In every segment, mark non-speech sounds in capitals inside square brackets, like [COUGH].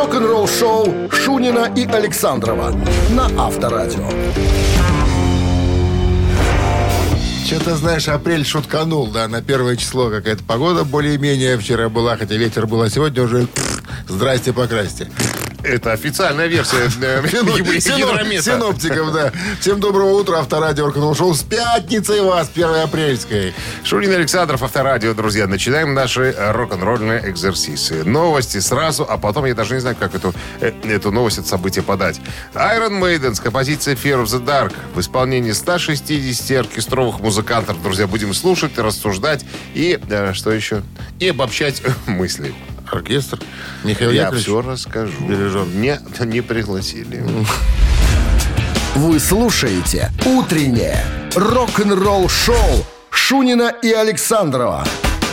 Рок-н-ролл-шоу Шунина и Александрова на Авторадио. Что-то, знаешь, апрель шутканул, да, на первое число какая-то погода более-менее вчера была, хотя ветер был, а сегодня уже здрасте, покрасьте. Это официальная версия э. [LAUGHS] Синоптиков, да. Всем доброго утра, Авторадио рок шоу с пятницей вас, 1 апрельской. Шурин Александров, Авторадио, друзья. Начинаем наши рок-н-ролльные экзерсисы. Новости сразу, а потом я даже не знаю, как эту, э, эту новость, это событие подать. Iron Maiden с композицией Fear of the Dark в исполнении 160 оркестровых музыкантов. Друзья, будем слушать, рассуждать и, э, что еще, и обобщать [LAUGHS] мысли. Оркестр. Михаил Я Яковлевич. все расскажу. Дирижер. Нет, не пригласили. Вы слушаете «Утреннее рок-н-ролл-шоу» Шунина и Александрова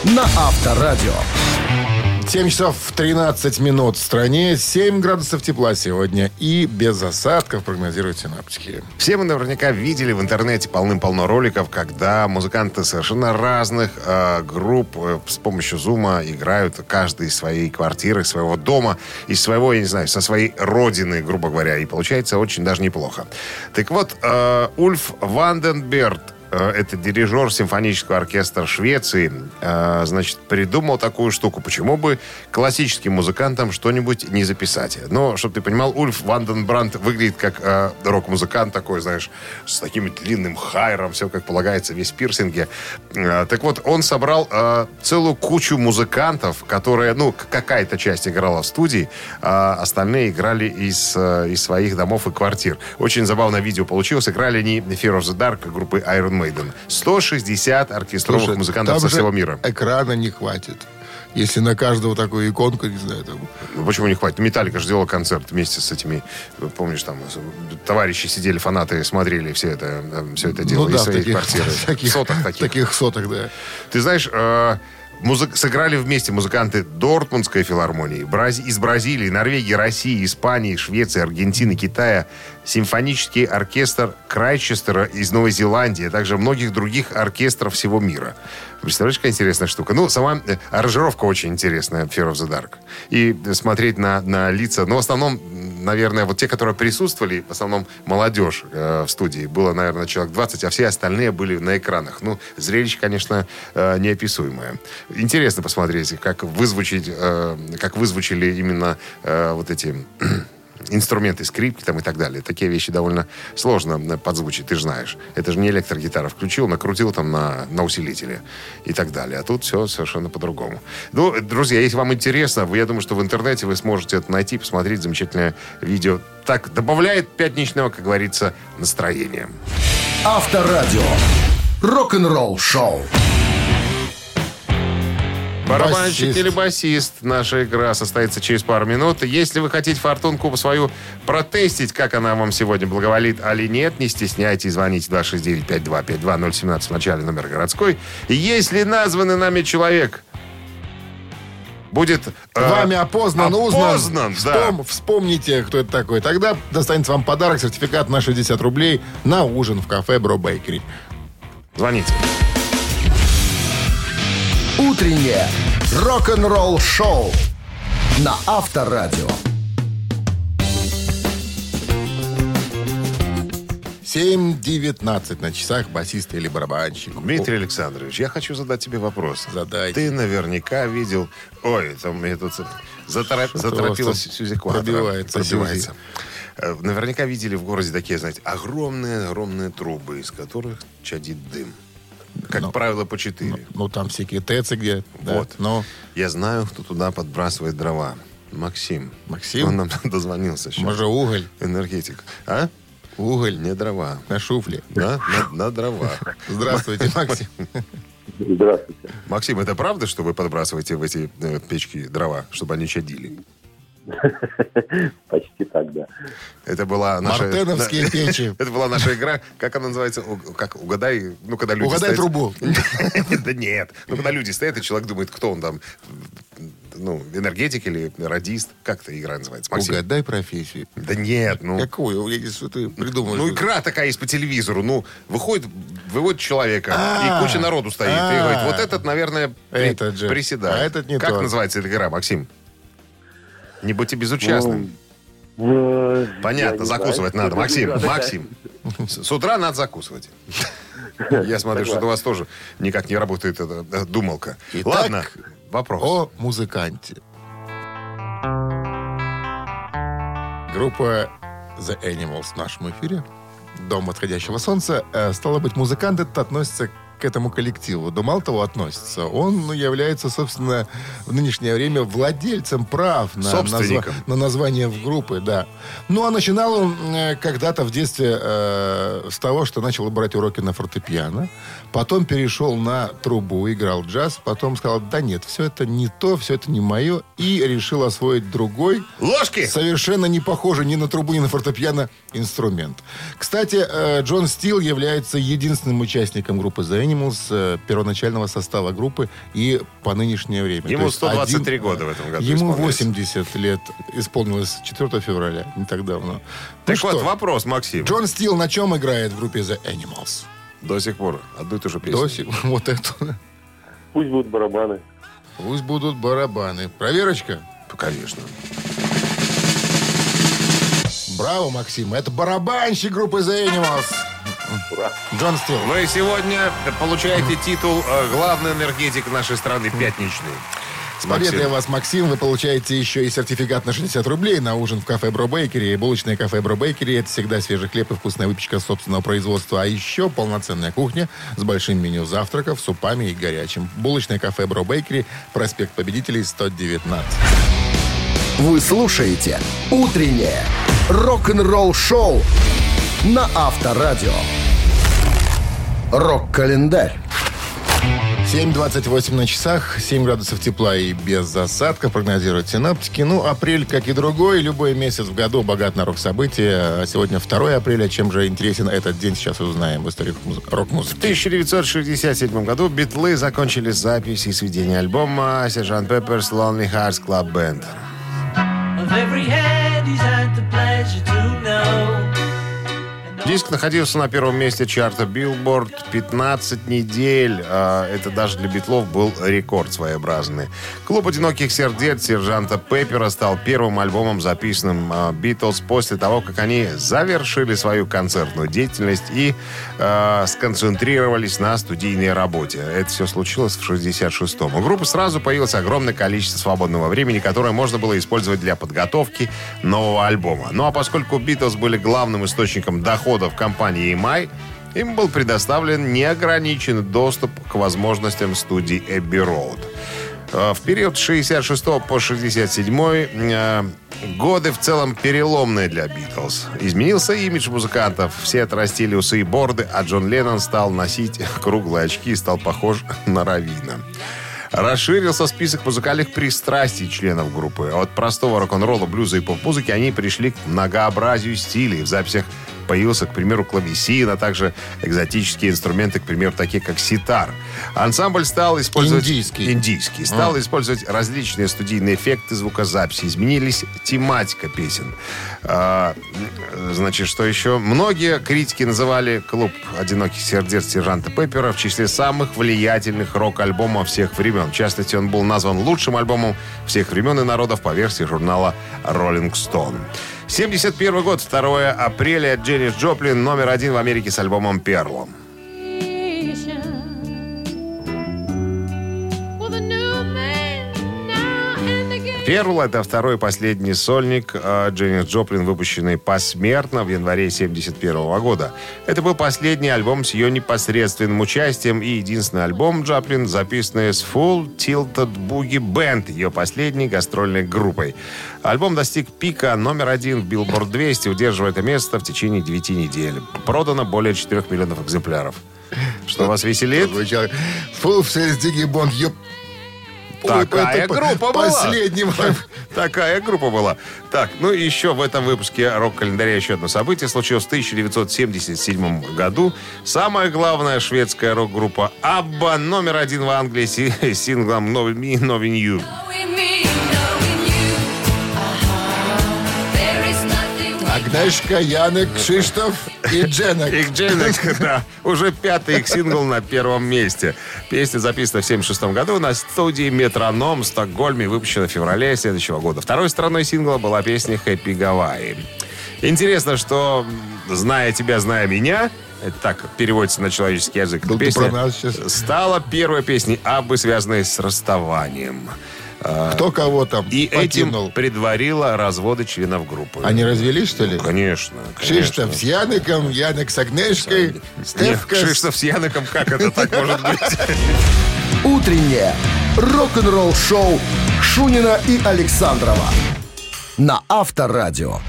на Авторадио. 7 часов 13 минут в стране, 7 градусов тепла сегодня и без осадков прогнозируют синаптики. Все мы наверняка видели в интернете полным-полно роликов, когда музыканты совершенно разных э, групп э, с помощью зума играют каждый из своей квартиры, своего дома, из своего, я не знаю, со своей родины, грубо говоря. И получается очень даже неплохо. Так вот, э, Ульф Ванденберт это дирижер симфонического оркестра Швеции, э, значит, придумал такую штуку. Почему бы классическим музыкантам что-нибудь не записать? Но, чтобы ты понимал, Ульф Ванденбрандт выглядит как э, рок-музыкант такой, знаешь, с таким длинным хайром, все как полагается, весь пирсинге. Э, так вот, он собрал э, целую кучу музыкантов, которые, ну, какая-то часть играла в студии, а остальные играли из, э, из своих домов и квартир. Очень забавное видео получилось. Играли они Fear of the Dark группы Iron Maiden. 160 оркестровых Слушай, музыкантов со всего мира. Экрана не хватит. Если на каждого такую иконку, не знаю, там... Ну, Почему не хватит? Металлика же делала концерт вместе с этими, помнишь, там товарищи сидели, фанаты смотрели все это, э, все это дело ну из да, в своих таких, [LAUGHS] таких, В сотах таких. таких сотах, да. Ты знаешь, э, музы- сыграли вместе музыканты Дортмундской филармонии, Брази- из Бразилии, Норвегии, России, Испании, Швеции, Аргентины, Китая, симфонический оркестр Крайчестера из Новой Зеландии, а также многих других оркестров всего мира. Представляешь, какая интересная штука? Ну, сама э, аранжировка очень интересная, Fear of the Dark. И смотреть на, на лица, ну, в основном, наверное, вот те, которые присутствовали, в основном молодежь э, в студии, было, наверное, человек 20, а все остальные были на экранах. Ну, зрелище, конечно, э, неописуемое. Интересно посмотреть, как вызвучить, э, как вызвучили именно э, вот эти инструменты, скрипки там и так далее. Такие вещи довольно сложно подзвучить, ты же знаешь. Это же не электрогитара. Включил, накрутил там на, на усилителе и так далее. А тут все совершенно по-другому. Ну, друзья, если вам интересно, я думаю, что в интернете вы сможете это найти, посмотреть замечательное видео. Так, добавляет пятничного, как говорится, настроения. Авторадио. Рок-н-ролл-шоу. Барабанщик Басист. или басист. Наша игра состоится через пару минут. Если вы хотите фортунку свою протестить, как она вам сегодня благоволит, али нет, не стесняйтесь, звоните 269-5252-017 в начале номер городской. Если названный нами человек будет... э, Вами опознан, узнан. опознан, да. Вспом- Вспомните, кто это такой. Тогда достанется вам подарок, сертификат на 60 рублей на ужин в кафе Бро Бейкери. Звоните. Утреннее рок-н-ролл-шоу на Авторадио. 7.19 на часах басист или барабанщик. Дмитрий Александрович, я хочу задать тебе вопрос. Задайте. Ты наверняка видел... Ой, там мне тут Что-то заторопилась у вас Сюзи тут Квадро. пробивается Пробивается. Э, Наверняка видели в городе такие, знаете, огромные-огромные трубы, из которых чадит дым. Как Ну, правило, по четыре. Ну, там всякие ТЭЦы где. да. Вот. Но Я знаю, кто туда подбрасывает дрова. Максим. Максим? Он нам [LAUGHS] дозвонился сейчас. может уголь, Энергетик. А? уголь Не дрова. на шуфле. Да? На, на дрова. [LAUGHS] Здравствуйте, Максим. Здравствуйте. Максим, это правда, что вы подбрасываете в эти э, печки дрова, чтобы они чадили? [LAUGHS] Почти так, да. Это была наша... Мартеновские [LAUGHS] печи. Это была наша игра, как она называется? Как угадай, ну когда люди Угадай трубу. [LAUGHS] Да нет. Ну когда люди стоят, и человек думает, кто он там, ну энергетик или радист, как эта игра называется? Максим? Угадай профессию. Да нет, ну. Какую? Я- Что ты придумываешь? Ну, игра такая есть по телевизору. Ну, выходит, выводит человека, А, и куча народу стоит. И а. говорит, вот этот, наверное, приседает. А этот не Как называется эта игра, Максим? Не будьте безучастным. Ну, я Понятно, закусывать знаю. надо. Максим, Максим, с утра надо закусывать. [LAUGHS] Я смотрю, что у вас тоже никак не работает эта э, думалка. Итак, Ладно, вопрос. О музыканте. Группа The Animals в нашем эфире. Дом отходящего солнца. Э, Стало быть, музыкант этот относится к этому коллективу. Да мало того относится. Он ну, является, собственно, в нынешнее время владельцем прав на, назва- на название в группы, да. Ну, а начинал он э, когда-то в детстве э, с того, что начал брать уроки на фортепиано. Потом перешел на трубу, играл джаз. Потом сказал, да нет, все это не то, все это не мое. И решил освоить другой, Ложки! совершенно не похожий ни на трубу, ни на фортепиано инструмент. Кстати, э, Джон Стил является единственным участником группы The Animals, э, первоначального состава группы и по нынешнее время. Ему То есть 123 один- года в этом году Ему исполняется. 80 лет исполнилось 4 февраля, не так давно. Так Ну вот, что, вопрос, Максим. Джон Стил на чем играет в группе The Animals? До сих пор одну и ту же песню. До сих- [LAUGHS] вот эту. Пусть будут барабаны. Пусть будут барабаны. Проверочка? Конечно. Браво, Максим. Это барабанщик группы The Animals. Ура. Джон Стил. Вы сегодня получаете титул э, главный энергетик нашей страны пятничный. С победой Максим. вас, Максим. Вы получаете еще и сертификат на 60 рублей на ужин в кафе Бро Бейкери. Булочное кафе Бро Бейкери – это всегда свежий хлеб и вкусная выпечка собственного производства. А еще полноценная кухня с большим меню завтраков, супами и горячим. Булочное кафе Бро Бейкери, проспект Победителей, 119. Вы слушаете «Утреннее рок-н-ролл-шоу» на Авторадио. Рок-календарь. 7.28 на часах, 7 градусов тепла и без засадков, прогнозируют синаптики. Ну, апрель, как и другой, любой месяц в году богат на рок-события. А сегодня 2 апреля. Чем же интересен этот день, сейчас узнаем в истории муз- В рок-музыки. 1967 году Битлы закончили запись и сведение альбома «Сержант Пепперс Lonely Hearts Club Band». Of every hand he's had the pleasure to know. Диск находился на первом месте чарта Billboard 15 недель. А, Это даже для Битлов был рекорд своеобразный. Клуб «Одиноких сердец» сержанта Пеппера стал первым альбомом, записанным а, Битлз после того, как они завершили свою концертную деятельность и а, сконцентрировались на студийной работе. Это все случилось в 66-м. У группы сразу появилось огромное количество свободного времени, которое можно было использовать для подготовки нового альбома. Ну а поскольку Битлз были главным источником доходов компании EMI, им был предоставлен неограниченный доступ к возможностям студии Abbey Road. Э, В период с 66 по 67 э, годы в целом переломные для Битлз. Изменился имидж музыкантов. Все отрастили усы и борды, а Джон Леннон стал носить [LAUGHS] круглые очки и стал похож [LAUGHS] на Равина. Расширился список музыкальных пристрастий членов группы. От простого рок-н-ролла, блюза и поп-музыки они пришли к многообразию стилей. В записях появился, к примеру, клавесин, а также экзотические инструменты, к примеру, такие как ситар. Ансамбль стал использовать... Индийский. Индийский. Стал использовать различные студийные эффекты звукозаписи. Изменились тематика песен. А, значит, что еще? Многие критики называли клуб «Одиноких сердец» сержанта Пеппера в числе самых влиятельных рок-альбомов всех времен. В частности, он был назван лучшим альбомом всех времен и народов по версии журнала Rolling Stone. 71 год, 2 апреля, Дженнис Джоплин, номер один в Америке с альбомом «Перлом». Перл — это второй и последний сольник э, Дженнис Джоплин, выпущенный посмертно в январе 71 года. Это был последний альбом с ее непосредственным участием и единственный альбом Джоплин, записанный с Full Tilted Boogie Band, ее последней гастрольной группой. Альбом достиг пика номер один в Billboard 200, удерживая это место в течение 9 недель. Продано более 4 миллионов экземпляров. Что вас веселит? Все Диги Бонд, ёп. Такая это группа была. Последнего. [LAUGHS] Такая группа была. Так, ну и еще в этом выпуске рок-календаря еще одно событие случилось в 1977 году. Самая главная шведская рок-группа Абба номер один в Англии с [LAUGHS] синглом «Knowing Me, Knowing You». А Агнешка, Янек, Кшиштоф и Дженек. Их Дженек, [LAUGHS] да, уже пятый их сингл на первом месте. Песня записана в 76 году на студии «Метроном» в Стокгольме, выпущена в феврале следующего года. Второй стороной сингла была песня «Хэппи Гавайи». Интересно, что «Зная тебя, зная меня» это так переводится на человеческий язык. Ну, Песня про нас сейчас. стала первой песней Аббы, связанной с расставанием. Кто кого там И покинул? этим предварила разводы членов группы. Они развелись, что ли? Конечно. Кшиштоф с Янеком, Янек с Агнешкой, Стефка с... С Яноком, как это так может быть? [LAUGHS] Утреннее рок-н-ролл-шоу Шунина и Александрова на Авторадио.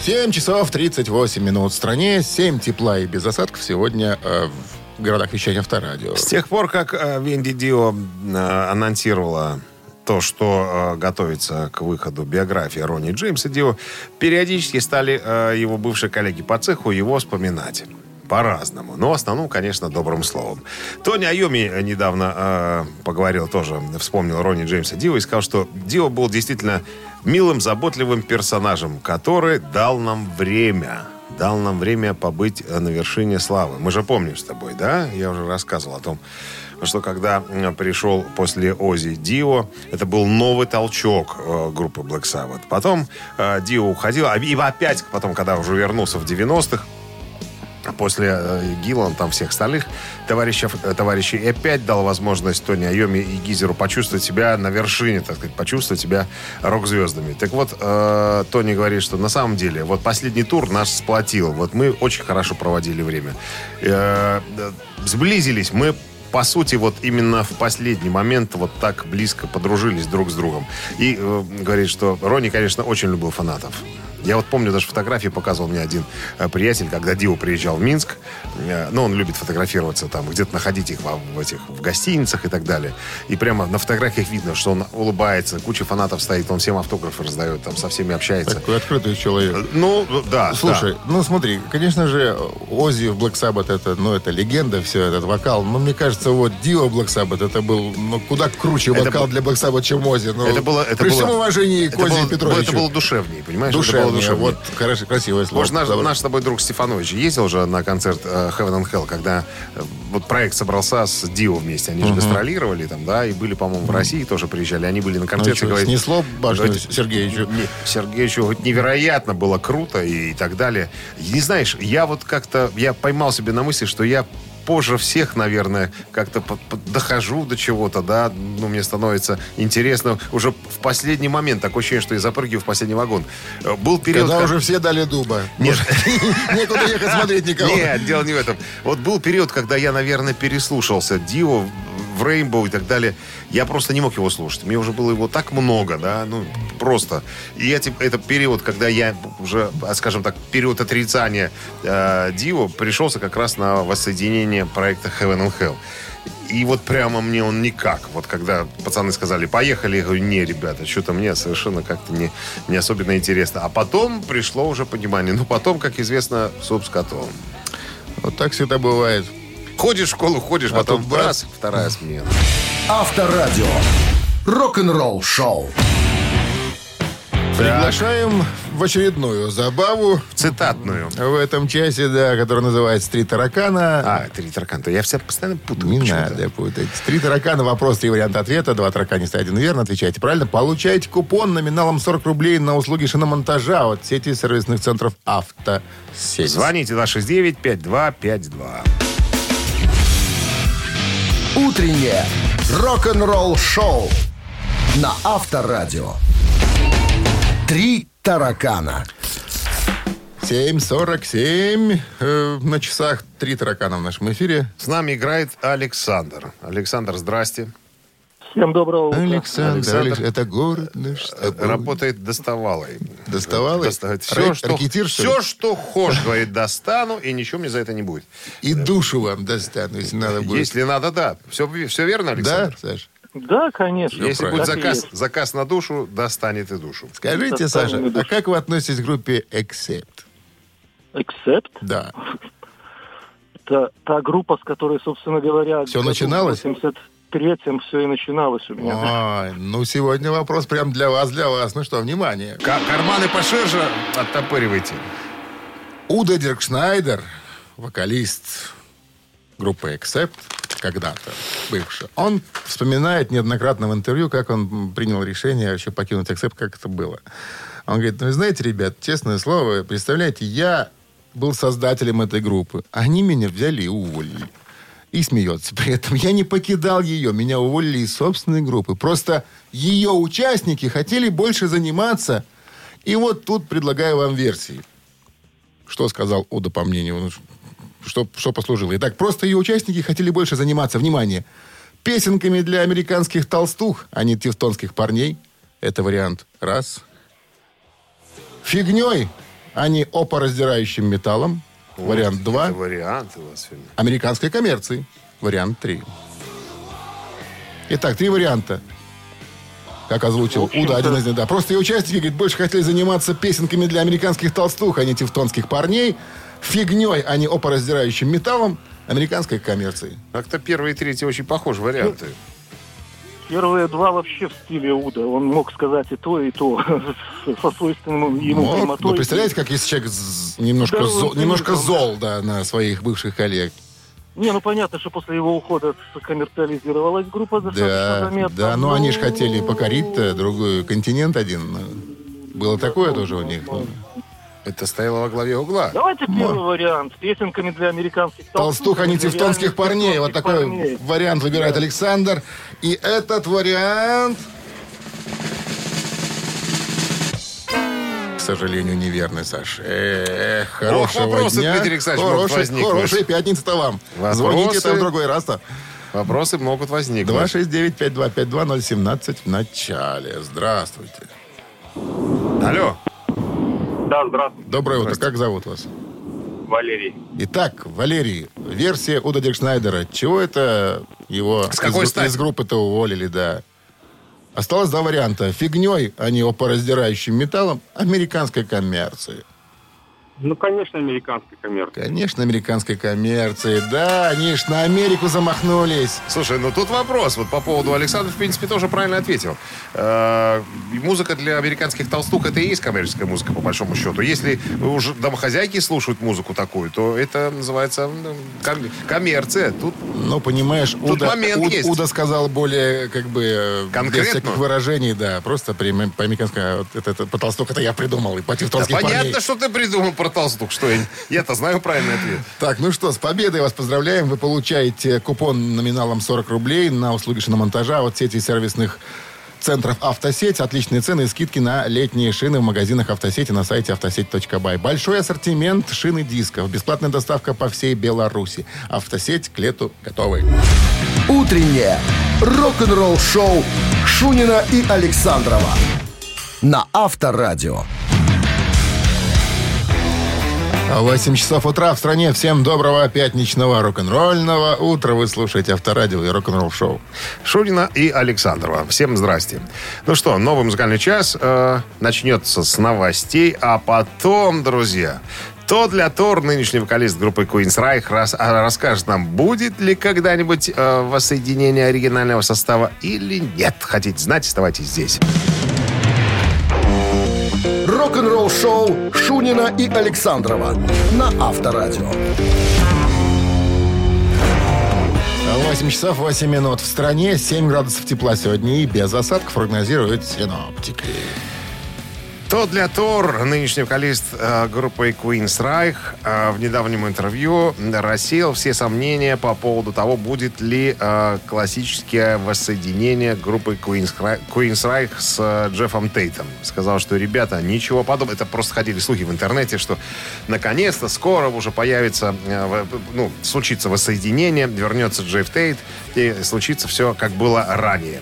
7 часов 38 минут в стране, 7 тепла и без осадков сегодня э, в городах вещания Авторадио. С тех пор, как э, Венди Дио э, анонсировала то, что э, готовится к выходу биографии Ронни Джеймса Дио, периодически стали э, его бывшие коллеги по цеху его вспоминать. По-разному. Но в основном, конечно, добрым словом. Тони Айоми недавно э, поговорил тоже, вспомнил Ронни Джеймса Дио и сказал, что Дио был действительно милым, заботливым персонажем, который дал нам время. Дал нам время побыть э, на вершине славы. Мы же помним с тобой, да? Я уже рассказывал о том, что когда пришел после Ози Дио, это был новый толчок э, группы Black Sabbath. Потом э, Дио уходил, а- и опять потом, когда уже вернулся в 90-х, после э, Гиллан, там всех остальных товарищей, э, товарищей, и опять дал возможность Тони Айоми и Гизеру почувствовать себя на вершине, так сказать, почувствовать себя рок-звездами. Так вот, э, Тони говорит, что на самом деле, вот последний тур нас сплотил. Вот мы очень хорошо проводили время. Э, э, сблизились мы по сути, вот именно в последний момент вот так близко подружились друг с другом. И э, говорит, что Ронни, конечно, очень любил фанатов. Я вот помню, даже фотографии показывал мне один э, приятель, когда Дио приезжал в Минск. Э, ну, он любит фотографироваться там, где-то находить их во- в, этих, в гостиницах и так далее. И прямо на фотографиях видно, что он улыбается, куча фанатов стоит, он всем автографы раздает, там со всеми общается. Такой открытый человек. Ну, да. Слушай, ну смотри, конечно же, Ози в Black Sabbath это, ну, это легенда, все, этот вокал. Но мне кажется, вот Дио Black Sabbath это был, ну, куда круче Это вокал был- для Black Sabbath, чем Ози. Ну, Это было, это при было, всем уважении к это Ози Петровичу. Это было душевнее, понимаешь? Это Душевнее, душевнее. вот хорошо, красивое слово. Может, наш, наш с тобой друг Стефанович ездил уже на концерт э, Heaven and Hell, когда э, вот проект собрался с Дио вместе. Они же гастролировали там, да, и были, по-моему, в России тоже приезжали. Они были на Ну, концерте. что, говорит, снесло башню Сергеевичу? не, Сергеевичу невероятно было круто и, так далее. И не знаешь, я вот как-то, я поймал себе на мысли, что я позже всех, наверное, как-то дохожу до чего-то, да, ну, мне становится интересно уже в последний момент, такое ощущение, что я запрыгиваю в последний вагон. Э, Был период... Когда как- уже все дали дуба. Нет. [LAUGHS] Некуда ехать смотреть никого. Нет, дело не в этом. Вот был период, когда я, наверное, переслушался Дио в Рейнбоу и так далее. Я просто не мог его слушать. Мне уже было его так много, да, ну, просто. И я, типа, это период, когда я уже, а, скажем так, период отрицания э, пришелся как раз на воссоединение проекта Heaven and Hell. И вот прямо мне он никак. Вот когда пацаны сказали, поехали, я говорю, не, ребята, что-то мне совершенно как-то не, не особенно интересно. А потом пришло уже понимание. Ну, потом, как известно, суп с котом. Вот так всегда бывает. Ходишь в школу, ходишь, А потом тут раз, вторая смена. Авторадио. Рок-н-ролл шоу. Приглашаем в очередную забаву Цитатную. в этом часе, да, которая называется «Три таракана». А, три таракана. Я все постоянно путаю. Не надо путать. Три таракана, вопрос, три варианта ответа. Два тараканиста, один верно. Отвечаете правильно. Получаете купон номиналом 40 рублей на услуги шиномонтажа от сети сервисных центров «Автосеть». Звоните 269-5252. Утреннее рок-н-ролл шоу на Авторадио. Три таракана. 7.47 э, на часах. Три таракана в нашем эфире. С нами играет Александр. Александр, здрасте. Всем доброго утра. Александр, Александр. Алекс- это город наш. Работает доставалой. Доставалой? Все, Ра- что, ракетир, что все, что хочешь, говорит, достану, и ничего мне за это не будет. И душу вам достану, если надо будет. Если надо, да. Все, все верно, Да, Александр? Саш? Да, конечно. Если будет заказ, заказ на душу, достанет и душу. Скажите, Саша, и а душу. как вы относитесь к группе Accept? Accept. Да. [LAUGHS] Это та группа, с которой, собственно говоря... Году начиналось? 80 73-м все и начиналось у меня. Ой, ну сегодня вопрос прям для вас, для вас. Ну что, внимание. Ка- карманы поширже оттопыривайте. Удо Диркшнайдер, вокалист группы Accept, когда-то бывший, он вспоминает неоднократно в интервью, как он принял решение вообще покинуть Accept, как это было. Он говорит, ну, вы знаете, ребят, честное слово, представляете, я был создателем этой группы. Они меня взяли и уволили. И смеется при этом. Я не покидал ее. Меня уволили из собственной группы. Просто ее участники хотели больше заниматься. И вот тут предлагаю вам версии. Что сказал Ода по мнению? ну, Что, что послужило? Итак, просто ее участники хотели больше заниматься, внимание, песенками для американских толстух, а не тевтонских парней. Это вариант раз. Фигней, а не опораздирающим металлом. Вариант два. Это варианты у вас сегодня. Американской коммерции. Вариант три. Итак, три варианта. Как озвучил Уда, один из них, да. Просто ее участники, говорит, больше хотели заниматься песенками для американских толстух, а не тевтонских парней. Фигней, а не опораздирающим металлом американской коммерции. Как-то первые и третьи очень похожи варианты. Первые два вообще в стиле Уда. Он мог сказать и то, и то. [LAUGHS] Со свойственным ему Вот. прямотой. Ну, представляете, как если человек немножко, Здоровым зол, немножко зол да, на своих бывших коллег. Не, ну понятно, что после его ухода коммерциализировалась группа достаточно Да, заметно. да, но Ну, они же хотели покорить другой континент один. Было такое тоже у них. ну. Это стояло во главе угла. Давайте первый вариант. Песенками для американских Толстух, а не тевтонских парней. Вот такой парней. вариант выбирает Александр. И этот вариант... К сожалению, неверный, Саш. Эх, хорошего вопросы, дня. Дмитрий Александрович, возникнуть. хорошей пятницы-то вам. Вопросы? Звоните там в другой раз-то. Вопросы могут возникнуть. 269-5252-017 в начале. Здравствуйте. Алло. Да, здравствуйте, Доброе утро. Как зовут вас? Валерий. Итак, Валерий, версия Уда Диркшнайдера. Чего это его С какой из, стати? из группы-то уволили, да? Осталось два варианта. Фигней, а не опораздирающим металлом, американской коммерции. Ну, конечно, американской коммерции. Конечно, американской коммерции. Да, они ж на Америку замахнулись. Слушай, ну тут вопрос. Вот по поводу Александра, в принципе, тоже правильно ответил. Э, музыка для американских толстух это и есть коммерческая музыка, по большому счету. Если уже домохозяйки слушают музыку такую, то это называется ком- коммерция. Тут Ну, понимаешь, Уда, момент Уд- есть. Уда сказал более, как бы, э, Конкретно? без всяких выражений, да. Просто по-американски, вот это, это, по-толстук это я придумал, и да по-тевтонски понятно, парней. что ты придумал про толстух. Что я, я-то знаю правильный ответ. Так, ну что, с победой вас поздравляем. Вы получаете купон номиналом 40 рублей на услуги шиномонтажа от сети сервисных центров «Автосеть». Отличные цены и скидки на летние шины в магазинах «Автосети» на сайте автосеть.бай. Большой ассортимент шин и дисков. Бесплатная доставка по всей Беларуси. «Автосеть» к лету готовы. Утреннее рок-н-ролл-шоу Шунина и Александрова на Авторадио. 8 часов утра в стране. Всем доброго пятничного рок-н-ролльного утра. Вы слушаете Авторадио и рок-н-ролл шоу. Шурина и Александрова. Всем здрасте. Ну что, новый музыкальный час э, начнется с новостей, а потом, друзья, то для Тор, нынешний вокалист группы Queen's Reich, рас- а, расскажет нам, будет ли когда-нибудь э, воссоединение оригинального состава или нет. Хотите знать, оставайтесь здесь. Рок-н-ролл-шоу Шунина и Александрова на Авторадио. 8 часов 8 минут. В стране 7 градусов тепла сегодня и без осадков прогнозируют синоптики. То для Тор, нынешний вокалист э, группы Queen's Reich, э, в недавнем интервью рассеял все сомнения по поводу того, будет ли э, классическое воссоединение группы Queen's, Ri- Queen's Reich с э, Джеффом Тейтом. Сказал, что, ребята, ничего подобного. Это просто ходили слухи в интернете, что наконец-то скоро уже появится, ну, случится воссоединение, вернется Джефф Тейт, и случится все, как было ранее.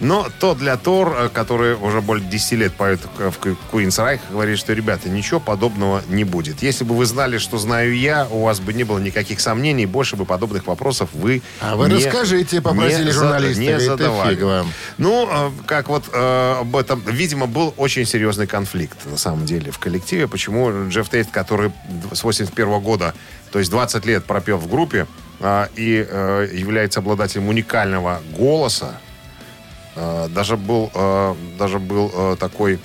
Но то для Тор, э, который уже более 10 лет поет в Reich, говорит, что, ребята, ничего подобного не будет. Если бы вы знали, что знаю я, у вас бы не было никаких сомнений, больше бы подобных вопросов вы А вы не- расскажите, попросили не журналисты. Не задавали. Ну, э, как вот э, об этом, видимо, был очень серьезный конфликт, на самом деле, в коллективе. Почему Джефф Тейт, который с 81 года, то есть 20 лет пропел в группе, и э, является обладателем уникального голоса. А, даже был, э, даже был э, такой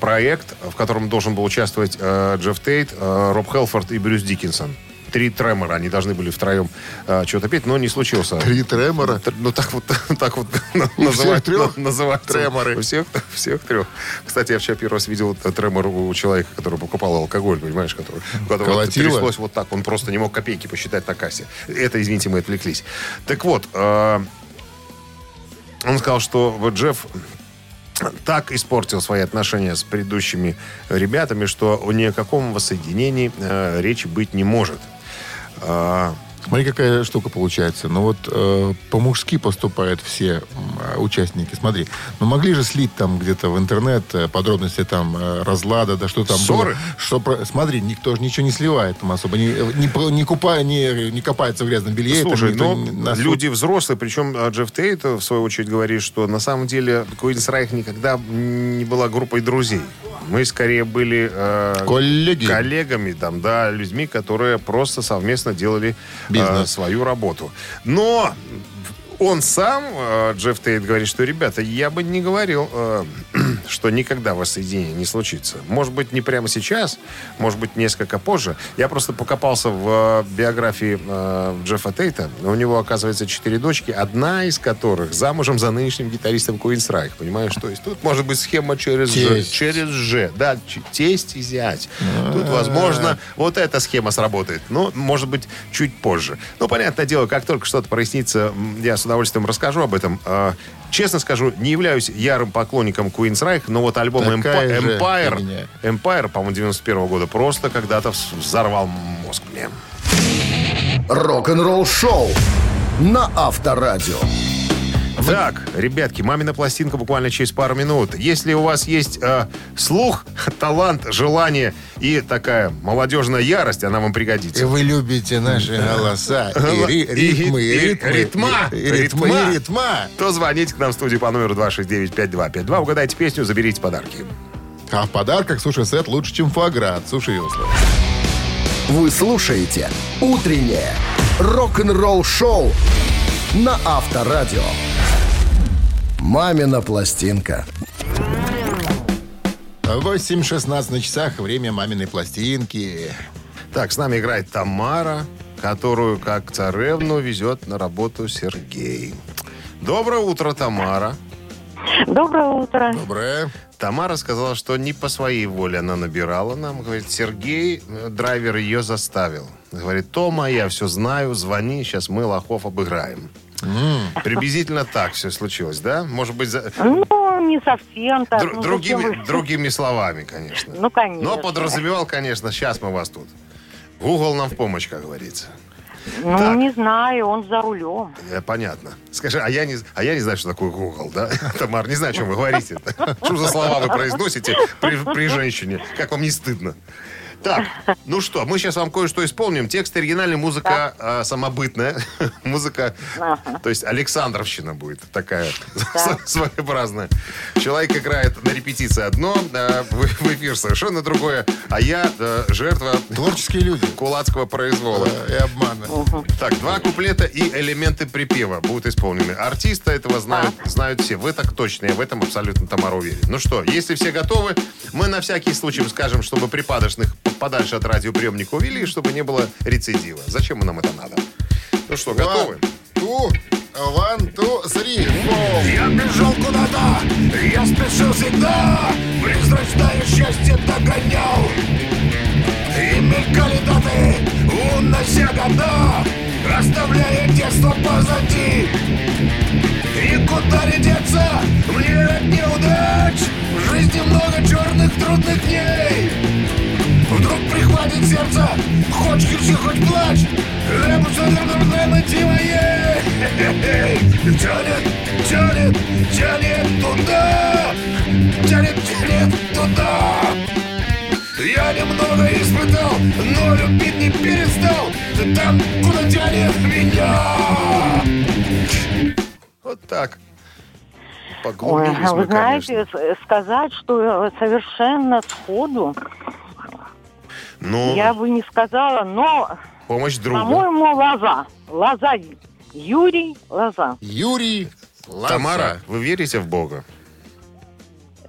проект, в котором должен был участвовать э, Джефф Тейт, э, Роб Хелфорд и Брюс Диккинсон. Три тремора, они должны были втроем э, что-то петь, но не случился. Три тремора. Тр- Ну, так вот, [LAUGHS] так вот называют, трех? на- называют Треморы. У всех, всех трех. Кстати, я вчера первый раз видел э, тремор у человека, который покупал алкоголь, понимаешь, который, у которого тряслось вот так. Он просто не мог копейки посчитать на кассе. Это, извините, мы отвлеклись. Так вот, э, он сказал, что вот Джефф так испортил свои отношения с предыдущими ребятами, что ни о каком воссоединении э, речи быть не может. А, Смотри, какая штука получается. Ну вот э, по-мужски поступают все э, участники. Смотри, ну могли же слить там где-то в интернет э, подробности там э, разлада, да что там Ссоры? было. Что про- Смотри, никто же ничего не сливает там особо. Не, не, не, купа- не, не копается в грязном белье. Слушай, никто ну, на люди взрослые, причем а, Джефф Тейт, в свою очередь, говорит, что на самом деле Куинс Райх никогда не была группой друзей. Мы скорее были э, Коллеги. коллегами, там, да, людьми, которые просто совместно делали э, Бизнес. свою работу. Но он сам, э, Джефф Тейт, говорит, что, ребята, я бы не говорил, э, [CLEARS THROAT] что никогда воссоединение не случится. Может быть, не прямо сейчас, может быть, несколько позже. Я просто покопался в э, биографии Джеффа Тейта. У него, оказывается, четыре дочки, одна из которых замужем за нынешним гитаристом Куинс Райх. Понимаешь, то есть тут может быть схема через Ж. Тесть. Через Ж. Да, тесть и зять. Тут, возможно, вот эта схема сработает. Но, может быть, чуть позже. Ну, понятное дело, как только что-то прояснится, я с удовольствием расскажу об этом. А, Честно скажу, не являюсь ярым поклонником Queen's Reich, но вот альбом Такая Empire. Empire, по-моему, 91 года, просто когда-то вз- взорвал мозг мне. Рок-н-ролл шоу на Авторадио. Так, ребятки, мамина пластинка буквально через пару минут. Если у вас есть э, слух, [LAUGHS] талант, желание и такая молодежная ярость, она вам И пригодится. вы любите наши голоса. И, ри- И- ритмы, и, и- ритмы. ритма. И, и ритмы, Ритма. и ритма. То звоните к нам в студию по номеру 269-5252, угадайте песню, заберите подарки. А в подарках суши-сет лучше, чем фуагра от Суши Весла. Вы слушаете «Утреннее рок-н-ролл-шоу» на Авторадио. «Мамина пластинка». 8.16 на часах, время маминой пластинки. Так, с нами играет Тамара, которую, как царевну, везет на работу Сергей. Доброе утро, Тамара. Доброе утро. Доброе. Тамара сказала, что не по своей воле она набирала нам. Говорит, Сергей, э, драйвер, ее заставил. Говорит, Тома, я все знаю, звони, сейчас мы лохов обыграем. Приблизительно так все случилось, да? Может быть, за- Ну, не совсем так. дру- ну, другими, другими словами, конечно. Ну, конечно. Но подразумевал, конечно, сейчас мы вас тут. Google нам в помощь, как говорится. Ну, Так. не знаю, он за рулем. Э, Понятно. Скажи, а я не, а я не знаю, что такое Google, да? [LAUGHS] Тамар, не знаю, о чем вы говорите. [LAUGHS] Что за слова вы произносите при, при женщине? Как вам не стыдно? Так, ну что, мы сейчас вам кое-что исполним. Текст оригинальный, музыка а, самобытная. [LAUGHS] музыка, то есть Александровщина будет такая [LAUGHS] [LAUGHS] своеобразная. Человек играет на репетиции одно, а в, в эфир совершенно другое, а я э, жертва Творческие люди. кулацкого произвола. Э, И обмана. Так, два куплета и элементы припева будут исполнены. Артиста этого знают, знают все. Вы так точно, я в этом абсолютно, Тамара, уверен. Ну что, если все готовы, мы на всякий случай скажем, чтобы припадочных подальше от радиоприемника увели, чтобы не было рецидива. Зачем нам это надо? Ну что, готовы? Two, one, two, three, four. Я бежал куда-то, я спешил всегда, Призрачное счастье догонял. И мелькали даты, унося года, Оставляя детство позади. И куда не деться, мне от неудач, В жизни много черных трудных дней. Прихватит сердце, хоть кричи, хоть плачь, Найти моей Тянет, тянет, тянет туда. Тянет, тянет туда. Я немного испытал, но любить не перестал. Ты там, куда тянет меня. Вот так. Ой, Поглубились вы мы, знаете, с- сказать, что совершенно сходу Ну, я бы не сказала, но Помощь друга. По-моему, Лоза. Лоза. Юрий Лоза. Юрий Лоза. Тамара, вы верите в Бога?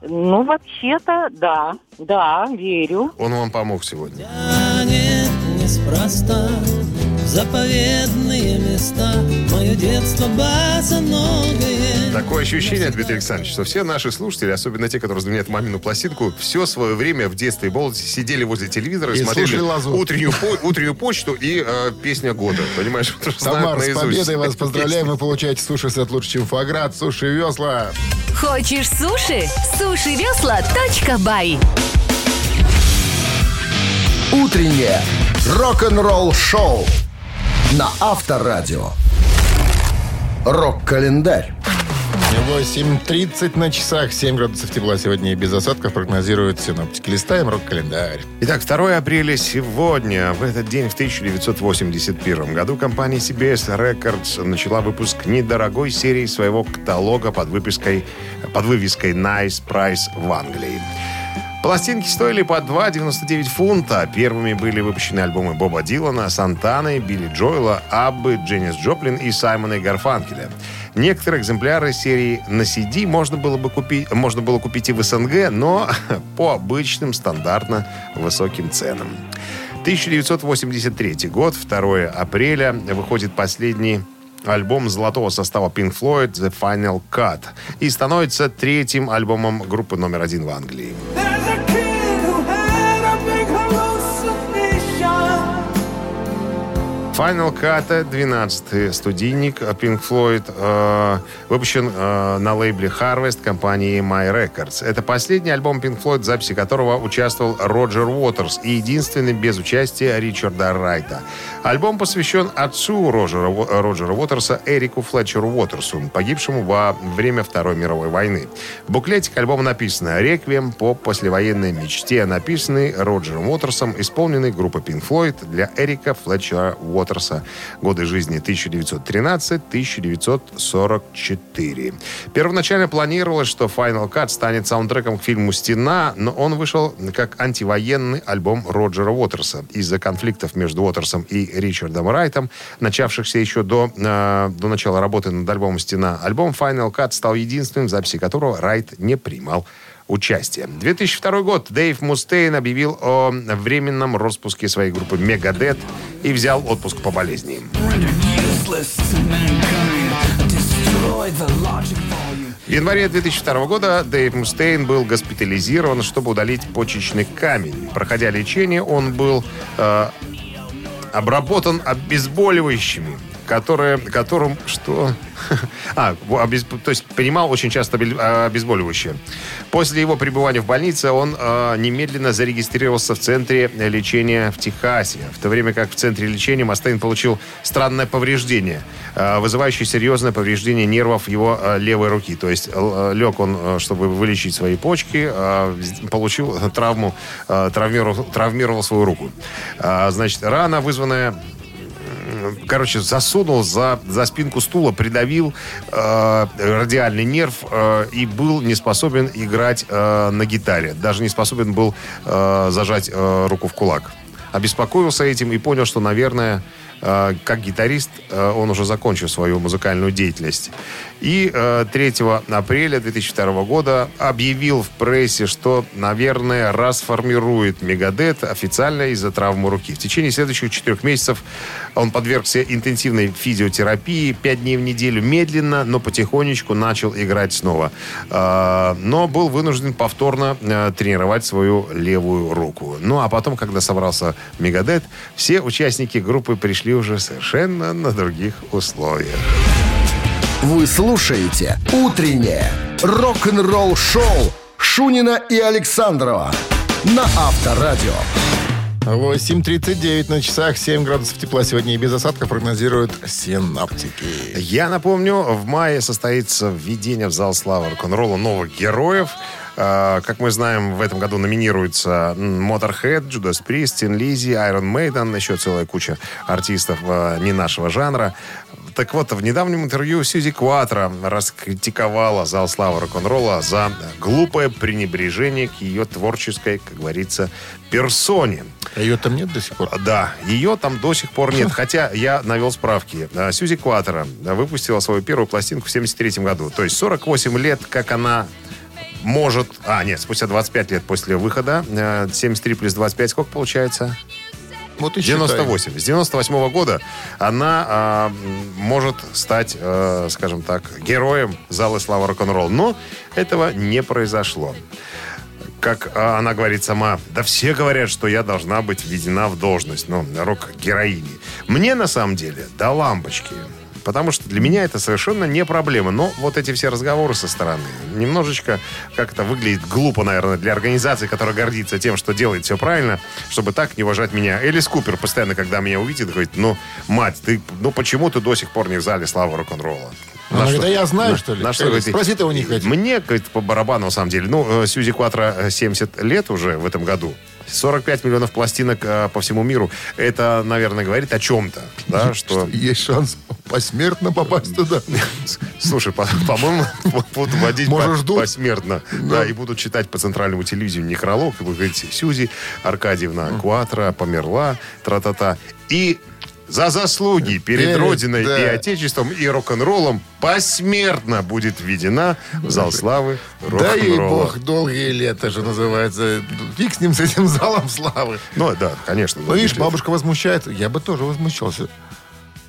Ну, вообще-то, да. Да, верю. Он вам помог сегодня. Тянет неспроста заповедные места Мое детство босоногое Такое ощущение, Дмитрий Александрович, что все наши слушатели, особенно те, которые разменяют мамину пластинку, все свое время в детстве и молодости сидели возле телевизора и, И смотрели утреннюю, по- утреннюю почту и э, песня года. Понимаешь, вот уже знают Тамар, с победой вас поздравляем. Вы получаете суши-сет лучше, чем фуаград, суши-весла. Хочешь суши? Сушивесла.бай Утреннее рок-н-ролл-шоу на Авторадио. Рок-календарь. 8.30 на часах, 7 градусов тепла сегодня и без осадков прогнозируют синоптики. Листаем рок-календарь. Итак, 2 апреля сегодня. В этот день, в 1981 году, компания CBS Records начала выпуск недорогой серии своего каталога под, выпиской, под вывеской Nice Price в Англии. Пластинки стоили по 2,99 фунта. Первыми были выпущены альбомы Боба Дилана, Сантаны, Билли Джоэла, Аббы, Дженнис Джоплин и Саймона и Гарфанкеля. Некоторые экземпляры серии на CD можно было бы купить, можно было купить и в СНГ, но [LAUGHS] по обычным стандартно высоким ценам. 1983 год, 2 апреля, выходит последний альбом золотого состава Pink Floyd The Final Cut и становится третьим альбомом группы номер один в Англии. Final Cut, 12-й студийник Pink Floyd, э, выпущен э, на лейбле Harvest компании My Records. Это последний альбом Pink Floyd, записи которого участвовал Роджер Уотерс и единственный без участия Ричарда Райта. Альбом посвящен отцу Роджера, Роджера Уотерса Эрику Флетчеру Уотерсу, погибшему во время Второй мировой войны. В буклете к альбому написано «Реквием по послевоенной мечте», написанный Роджером Уотерсом, исполненный группой Pink Floyd для Эрика Флетчера Уотерса. Годы жизни 1913-1944. Первоначально планировалось, что Final Cut станет саундтреком к фильму «Стена», но он вышел как антивоенный альбом Роджера Уотерса. Из-за конфликтов между Уотерсом и Ричардом Райтом, начавшихся еще до, э, до начала работы над альбомом «Стена», альбом Final Cut стал единственным, записи которого Райт не принимал участие. 2002 год. Дэйв Мустейн объявил о временном распуске своей группы Megadeth и взял отпуск по болезни. В январе 2002 года Дэйв Мустейн был госпитализирован, чтобы удалить почечный камень. Проходя лечение, он был э, обработан обезболивающими, которые, которым что? [LAUGHS] А, обез- то есть принимал очень часто а, обезболивающие. После его пребывания в больнице он э, немедленно зарегистрировался в центре лечения в Техасе, в то время как в центре лечения Мастейн получил странное повреждение, э, вызывающее серьезное повреждение нервов его э, левой руки. То есть э, лег он, э, чтобы вылечить свои почки, э, получил травму, э, травмировал, травмировал свою руку. А, Значит, рана, вызванная короче, засунул за, за спинку стула, придавил э, радиальный нерв э, и был не способен играть э, на гитаре. Даже не способен был э, зажать э, руку в кулак. Обеспокоился этим и понял, что, наверное, э, как гитарист э, он уже закончил свою музыкальную деятельность. И э, 3 апреля 2002 года объявил в прессе, что, наверное, расформирует Мегадет официально из-за травмы руки. В течение следующих четырех месяцев он подвергся интенсивной физиотерапии пять дней в неделю. Медленно, но потихонечку начал играть снова. Э, Но был вынужден повторно э, тренировать свою левую руку. Ну, а потом, когда собрался Мегадет, все участники группы пришли уже совершенно на других условиях. Вы слушаете «Утреннее рок-н-ролл-шоу» Шунина и Александрова на Авторадио. 8.39 на часах, 7 градусов тепла сегодня и без осадков прогнозируют синаптики. Я напомню, в мае состоится введение в зал славы рок-н-ролла новых героев. Э, Как мы знаем, в этом году номинируются Motorhead, Judas Priest, Tin Lizzy, Iron Maiden, еще целая куча артистов э, не нашего жанра. Так вот, в недавнем интервью Сьюзи Куатро раскритиковала зал славы рок-н-ролла за глупое пренебрежение к ее творческой, как говорится, персоне. А ее там нет до сих пор? Да, ее там до сих пор нет. [LAUGHS] Хотя я навел справки. А, Сьюзи Куатро выпустила свою первую пластинку в 73 году. То есть 48 лет, как она может... А, нет, спустя 25 лет после выхода. э, 73 плюс 25, сколько получается? Вот и считай. 98. С 98 года она а, может стать, э, скажем так, героем зала славы рок-н-ролл. Но этого не произошло. Как а, она говорит сама, да все говорят, что я должна быть введена в должность, ну, рок-героини. Мне, на самом деле, до лампочки. Потому что для меня это совершенно не проблема. Но вот эти все разговоры со стороны, немножечко, как это выглядит глупо, наверное, для организации, которая гордится тем, что делает все правильно, чтобы так не уважать меня. Элис Купер постоянно, когда меня увидит, говорит, ну, мать, ты, ну почему ты до сих пор не в зале славы рок-н-ролла? Она говорит, а я знаю, на- что ли? на что, говорит, спроси ты у них. Мне, говорит, по барабану, на самом деле. Ну, э, Сьюзи Кватро э, 70 лет уже в этом году. 45 миллионов пластинок э, по всему миру. Это, наверное, говорит о чем-то. Да, что... Есть шанс посмертно попасть туда. [LAUGHS] Слушай, по- по-моему, [LAUGHS] будут водить посмертно. Да, и будут читать по центральному телевидению некролог. И будут говорить, Сьюзи Аркадьевна Куатро померла, тра-та-та. И за заслуги перед Перед, Родиной да. и Отечеством и рок-н-роллом посмертно будет введена в зал славы Да ей рок-н-ролла. бог, долгие лета же называется. Фиг с ним, с этим залом славы. Ну, да, конечно. Ну, видишь, бабушка возмущается. Я бы тоже возмущался.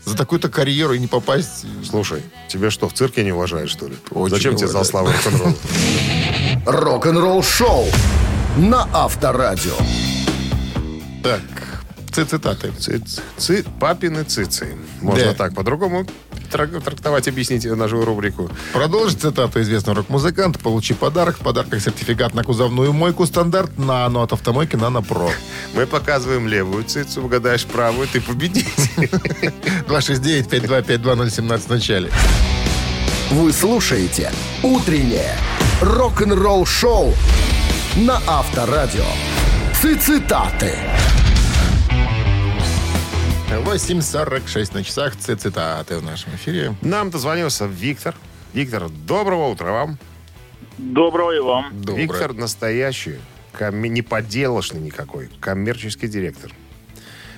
За такую-то карьеру и не попасть. Слушай, тебе что, в цирке не уважают, что ли? Очень Зачем тебе зал славы рок-н-ролла? Рок-н-ролл шоу на Авторадио. Так, цитаты. Циц- ци- папины цицы. Можно Да. так по-другому трак- трактовать, объяснить нашу рубрику. Продолжить цитату известного рок-музыканта. Получи подарок. В подарках сертификат на кузовную мойку стандарт «Нано» от автомойки «Нано Про». [LAUGHS] Мы показываем левую цицу, угадаешь правую, ты победитель. 269-5252017 в начале. Вы слушаете «Утреннее рок-н-ролл-шоу» на Авторадио. Цитаты. 8.46 на часах. Цитаты в нашем эфире. Нам дозвонился Виктор. Виктор, доброго утра вам. Доброго и вам. Доброе. Виктор настоящий, комме- не подделочный никакой, коммерческий директор.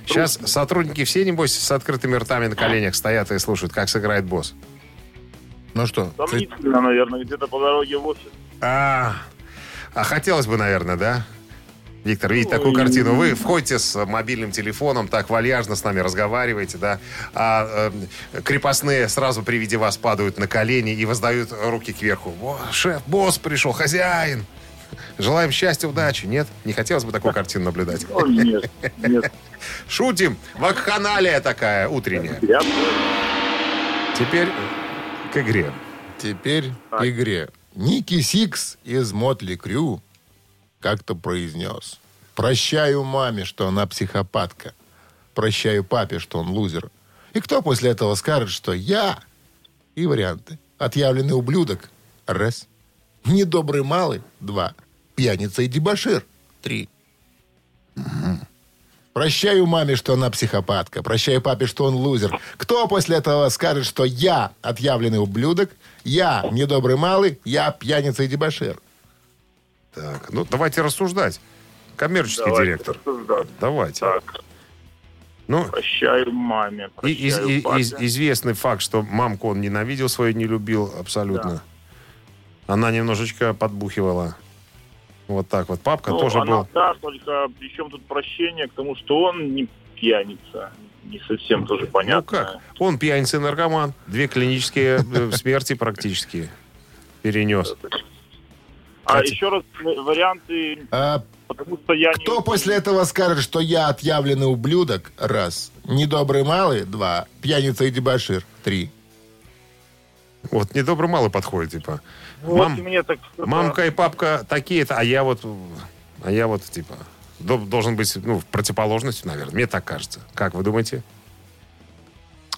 Сейчас сотрудники все, небось, с открытыми ртами на коленях стоят и слушают, как сыграет босс. Ну что, Сомнительно, наверное, где-то по дороге в офис. А, а хотелось бы, наверное, да? Виктор, видите такую картину. Вы входите с мобильным телефоном, так вальяжно с нами разговариваете, да, а э, крепостные сразу при виде вас падают на колени и воздают руки кверху. О, шеф, босс пришел, хозяин. Желаем счастья, удачи. Нет? Не хотелось бы такую картину наблюдать. О, нет, нет. Шутим. Вакханалия такая утренняя. Я Теперь э, к игре. теперь к игре. Ники Сикс из Mötley Crüe как-то произнес. Прощаю маме, что она психопатка. Прощаю папе, что он лузер. И кто после этого скажет, что я? И варианты. Отъявленный ублюдок. Раз. Недобрый малый. Два. Пьяница и дебошир. Три. Прощаю маме, что она психопатка. Прощаю папе, что он лузер. Кто после этого скажет, что я отъявленный ублюдок, я недобрый малый, я пьяница и дебошир? Так, ну давайте рассуждать. Коммерческий Давайте директор. рассуждать. Давайте. Так, Ну, прощаю маме, И- прощаю и- папе. из- известный факт, что мамку он ненавидел свою, не любил абсолютно. Она немножечко подбухивала. Вот так вот. Папка Ну, тоже она, был. да, только при чем тут прощение к тому, что он не пьяница. Не совсем тоже Ну понятно. как? Он пьяница и наркоман. Две клинические э, смерти практически перенес. А еще раз в- варианты, А потому что я не... кто после этого скажет, что я отъявленный ублюдок? Раз. Недобрый малый? Два. Пьяница и дебошир? Три. Вот недобро мало подходит, типа. Вот Мам, мне так мамка и папка такие-то, а я вот, а я вот, типа, до- должен быть, ну, в противоположностью, наверное. Мне так кажется. Как вы думаете?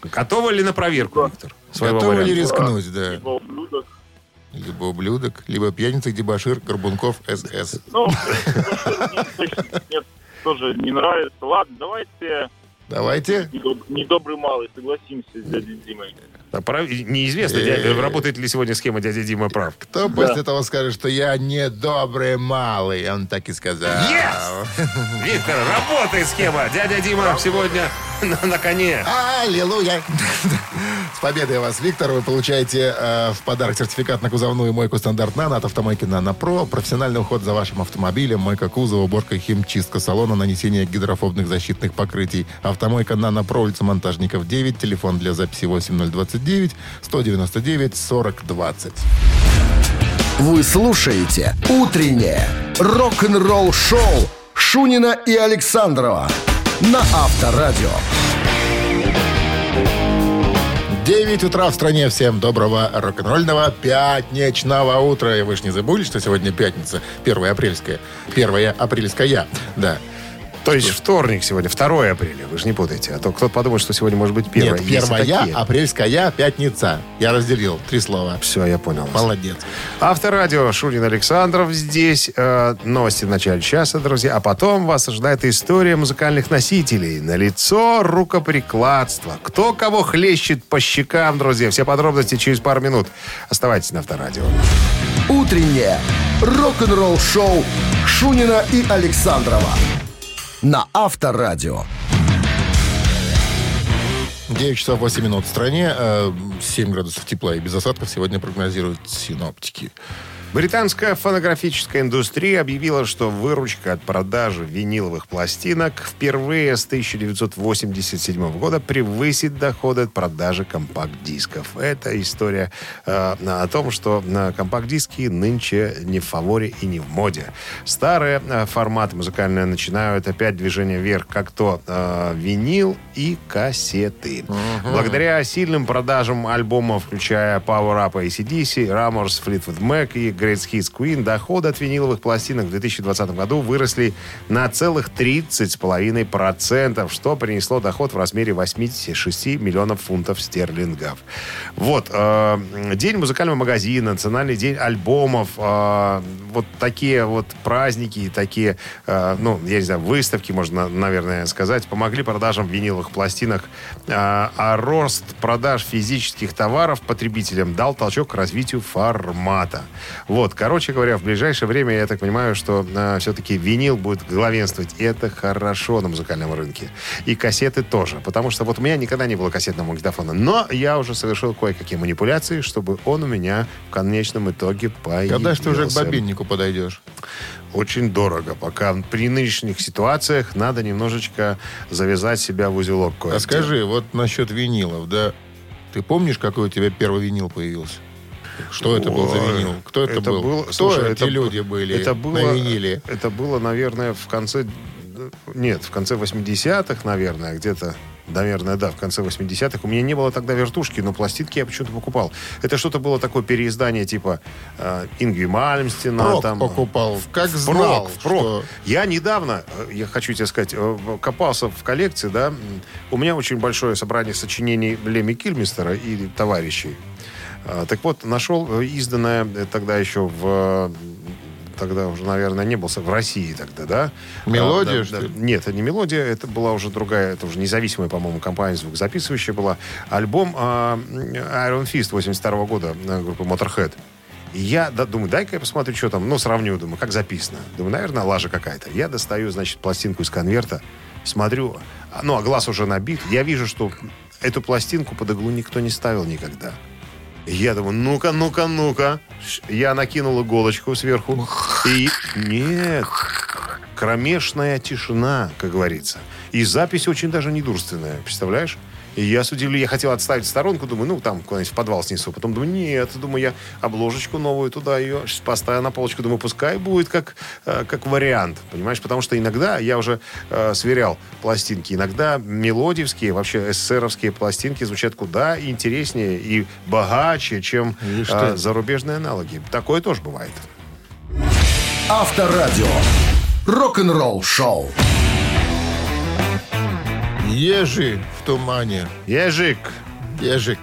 Готовы ли на проверку, Виктор? Готовы ли варианта? рискнуть, да? Либо ублюдок. Либо ублюдок, либо пьяница и дебошир, Горбунков, СС. Ну, [LAUGHS] тоже не нравится. Ладно, давайте Давайте. Недоб- Недобрый малый, согласимся с дядей Димой. Неизвестно, дядя- работает ли сегодня схема дядя Дима прав. Кто после этого скажет, что я не добрый малый? Он так и сказал. [LAUGHS] Виктор, работает схема. Дядя Дима сегодня на, на коне. Аллилуйя! С победой вас, Виктор. Вы получаете э, в подарок сертификат на кузовную мойку стандарт «Нано» от автомойки «Нано Про». Профессиональный уход за вашим автомобилем, мойка кузова, уборка, химчистка салона, нанесение гидрофобных защитных покрытий. Автомойка «Нано Про», улица Монтажников, 9. Телефон для записи 8029 199 40 20. Вы слушаете «Утреннее рок-н-ролл-шоу» Шунина и Александрова на Авторадио. 9 утра в стране. Всем доброго рок-н-ролльного пятничного утра. И вы ж не забыли, что сегодня пятница, 1 апрельская. 1 апрельская, да. То есть вторник сегодня, 2 апреля. Вы же не путайте. А то кто-то подумает, что сегодня может быть 1 Нет, первая, апрельская, пятница. Я разделил три слова. Все, я понял. Молодец. Авторадио Шунин Александров здесь. Э, новости в начале часа, друзья. А потом вас ожидает история музыкальных носителей. На лицо рукоприкладство. Кто кого хлещет по щекам, друзья. Все подробности через пару минут. Оставайтесь на Авторадио. «Утреннее рок-н-ролл-шоу» Шунина и Александрова на Авторадио. 9 часов 8 минут в стране. э, 7 градусов тепла и без осадков сегодня прогнозируют синоптики. Британская фонографическая индустрия объявила, что выручка от продажи виниловых пластинок впервые с 1987 года превысит доходы от продажи компакт-дисков. Это история э, о том, что э, компакт-диски нынче не в фаворе и не в моде. Старые э, форматы музыкальные начинают опять движение вверх, как то э, винил и кассеты. Благодаря сильным продажам альбомов, включая Power Up ACDC, Rumours, Fleetwood Mac и Great Hits Queen, доходы от виниловых пластинок в 2020 году выросли на целых 30,5%, что принесло доход в размере 86 миллионов фунтов стерлингов. Вот. э, день музыкального магазина, национальный день альбомов, э, вот такие вот праздники, такие, э, ну, я не знаю, выставки, можно, наверное, сказать, помогли продажам виниловых пластинок, э, а рост продаж физических товаров потребителям дал толчок к развитию формата. Вот, короче говоря, в ближайшее время, я так понимаю, что э, все-таки винил будет главенствовать. И это хорошо на музыкальном рынке. И кассеты тоже. Потому что вот у меня никогда не было кассетного магнитофона. Но я уже совершил кое-какие манипуляции, чтобы он у меня в конечном итоге появился. Когда ж ты уже к бобиннику подойдешь? Очень дорого. Пока при нынешних ситуациях надо немножечко завязать себя в узелок. А кое-где. скажи, вот насчет винилов, да, ты помнишь, какой у тебя первый винил появился? Что это был за винил? Кто это, был? было- Кто слушай, эти это люди были это было, на виниле? Это было, наверное, в конце... Нет, в конце 80-х, наверное, где-то... Наверное, да, в конце 80-х. У меня не было тогда вертушки, но пластинки я почему-то покупал. Это что-то было такое переиздание типа э, Ингви Мальмстена. Прок там, покупал. Как Впрок, знал, впрок. что- Я недавно, э, я хочу тебе сказать, э, копался в коллекции, да. У меня очень большое собрание сочинений Леми Кильмистера и товарищей. А, Так вот, нашел э, изданное э, тогда еще в... э, Тогда уже, наверное, не был в России тогда, да? Мелодия, А, да, что да. Нет, это не мелодия, это была уже другая, это уже независимая, по-моему, компания звукозаписывающая была. Альбом а, Iron Fist 82 года э, группы Motorhead. И я да, думаю, дай-ка я посмотрю, что там. Ну, сравню, думаю, как записано. Думаю, наверное, лажа какая-то. Я достаю, значит, пластинку из конверта, смотрю, ну, а глаз уже набит. Я вижу, что эту пластинку под иглу никто не ставил никогда. Я думаю, ну-ка, ну-ка, ну-ка. Я накинул иголочку сверху. И нет, кромешная тишина, как говорится. И запись очень даже недурственная, представляешь? И я с удивлением, я хотел отставить в сторонку, думаю, ну, там куда-нибудь в подвал снесу. Потом думаю, нет, думаю, я обложечку новую туда ее поставил на полочку. Думаю, пускай будет как, э, как вариант, понимаешь? Потому что иногда, я уже э, сверял пластинки, иногда мелодиевские, вообще эсеровские пластинки звучат куда интереснее и богаче, чем э, зарубежные аналоги. Такое тоже бывает. Авторадио. Рок-н-ролл шоу. Ежи в тумане. Ежик, Ежик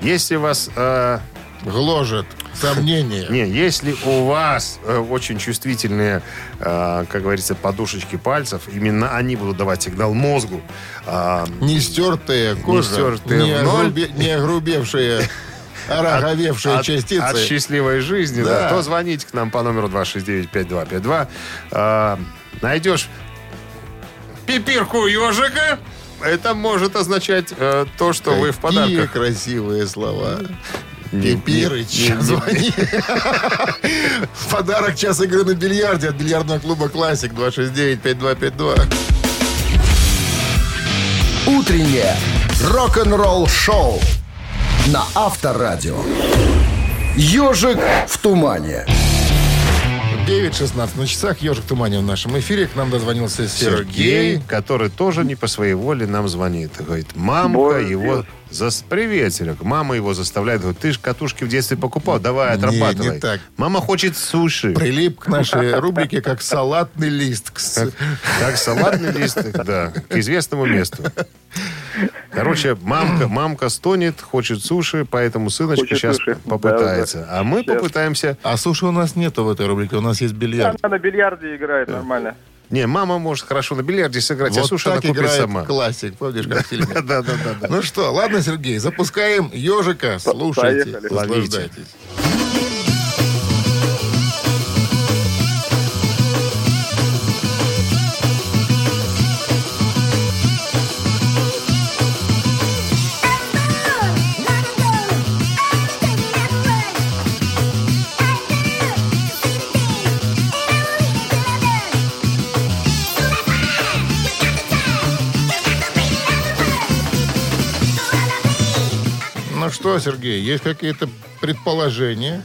если вас... э, гложет. Сомнения. [LAUGHS] Не, если у вас э, очень чувствительные, э, как говорится, подушечки пальцев, именно они будут давать сигнал мозгу. А, Не стертые кожа, не, в ноль. огрубе- не огрубевшие, [LAUGHS] ороговевшие от, частицы. от счастливой жизни, да. Да. то звоните к нам по номеру 269-5252. А, найдешь пипирку ежика, это может означать э, то, что вы в Какие подарках. красивые слова. Пипирыч, звони. В Подарок час игры на бильярде от бильярдного клуба «Классик» 269-5252. Утреннее рок-н-ролл-шоу на Авторадио. Ежик в тумане. 9.16 на часах. Ежик в тумане в нашем эфире. К нам дозвонился Сергей. Сергей, который тоже не по своей воле нам звонит. Говорит, мамка Боже его... Зас... Привет, Серег. Мама его заставляет. Говорит, ты же катушки в детстве покупал, давай, Не, отрабатывай. не так. Мама хочет суши. Прилип к нашей рубрике как салатный лист. Как салатный лист, да, к известному месту. Короче, мамка, мамка стонет, хочет суши, поэтому сыночка Хочет сейчас суши. попытается. А мы Щас. попытаемся... А суши у нас нету в этой рубрике. У нас есть бильярд. Она на бильярде играет нормально. Не, мама может хорошо на бильярде сыграть, а Вот суши она купит играет сама. классик. Помнишь, как в фильме? [LAUGHS] Да, да, да, да. Ну что, ладно, Сергей, запускаем ежика. Слушайте, наслаждайтесь. Что, Сергей, есть какие-то предположения?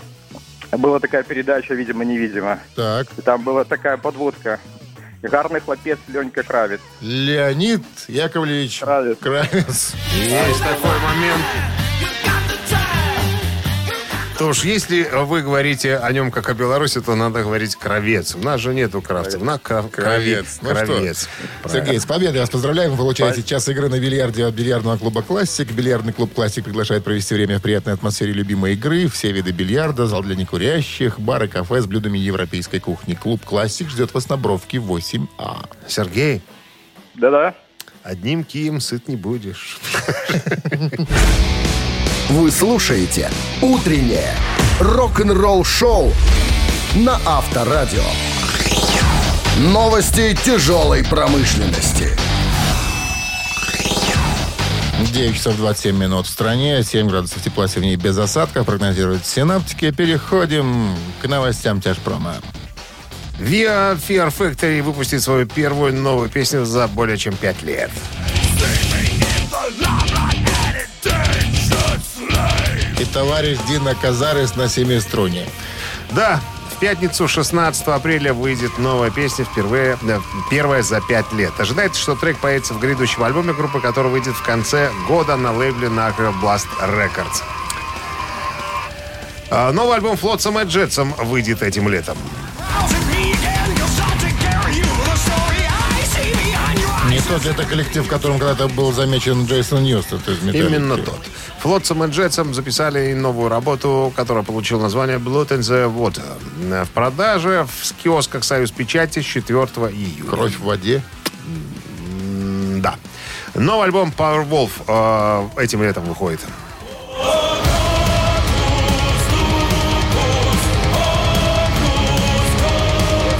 Была такая передача «Видимо-невидимо». Так, И там была такая подводка. Гарный хлопец Ленька Кравец. Леонид Яковлевич Кравец. Кравец. Есть такой момент. То уж если вы говорите о нем как о белорусе, то надо говорить кровец. У нас же нету кравцев. У нас кров- кровец. Ну что, Кровец. Сергей, с победой вас поздравляем. Вы получаете час игры на бильярде от бильярдного клуба «Классик». Бильярдный клуб «Классик» приглашает провести время в приятной атмосфере любимой игры. Все виды бильярда, зал для некурящих, бар и кафе с блюдами европейской кухни. Клуб «Классик» ждет вас на Бровке 8А. Сергей, Да-да. одним кием сыт не будешь. [LAUGHS] Вы слушаете «Утреннее рок-н-ролл-шоу» на Авторадио. Новости тяжелой промышленности. 9 часов 27 минут в стране, 7 градусов тепла сегодня без осадков, прогнозируют синаптики. Переходим к новостям тяжпрома. Via Fear Factory выпустит свою первую новую песню за более чем пять лет. Товарищ Дина Казарес на семиструне. Да, в пятницу 16 апреля выйдет новая песня впервые, первая за пять лет. Ожидается, что трек появится в грядущем альбоме группы, который выйдет в конце года на лейбле Nacre Blast Records. Новый альбом Флотсом и Джетсом выйдет этим летом. Тот это коллектив, в котором когда-то был замечен Джейсон Ньюстон. Именно тот. Флотсом и Джетсом записали новую работу, которая получила название Blood in the Water. В продаже в киосках «Союз Печати» с 4 июля. Кровь в воде. Да. Новый альбом Powerwolf э, этим летом выходит.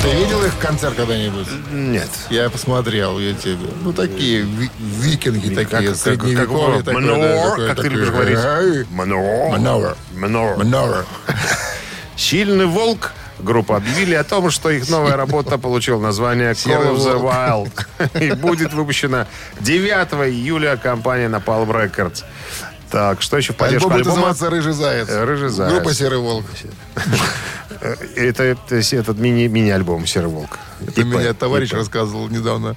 Ты видел их концерт когда-нибудь? Нет. Я посмотрел в YouTube. Ну, такие ви- викинги такие, Как- средневековые. как- такой, Manowar, да, такой- как ты такой, любишь говорить. ай, Manowar. [LAUGHS] Manowar. Сильный волк. Группа объявили о том, что их новая работа получила название Call of the. Wild [LAUGHS] и будет выпущена 9 июля компания Napalm Records. Так, что еще в поддержку Альбом будет альбома? называться «Рыжий заяц». Э, «Рыжий заяц». Группа «Серый волк». Э, Это, это этот мини, мини-альбом «Серый волк». Это по- товарищ и по- рассказывал недавно.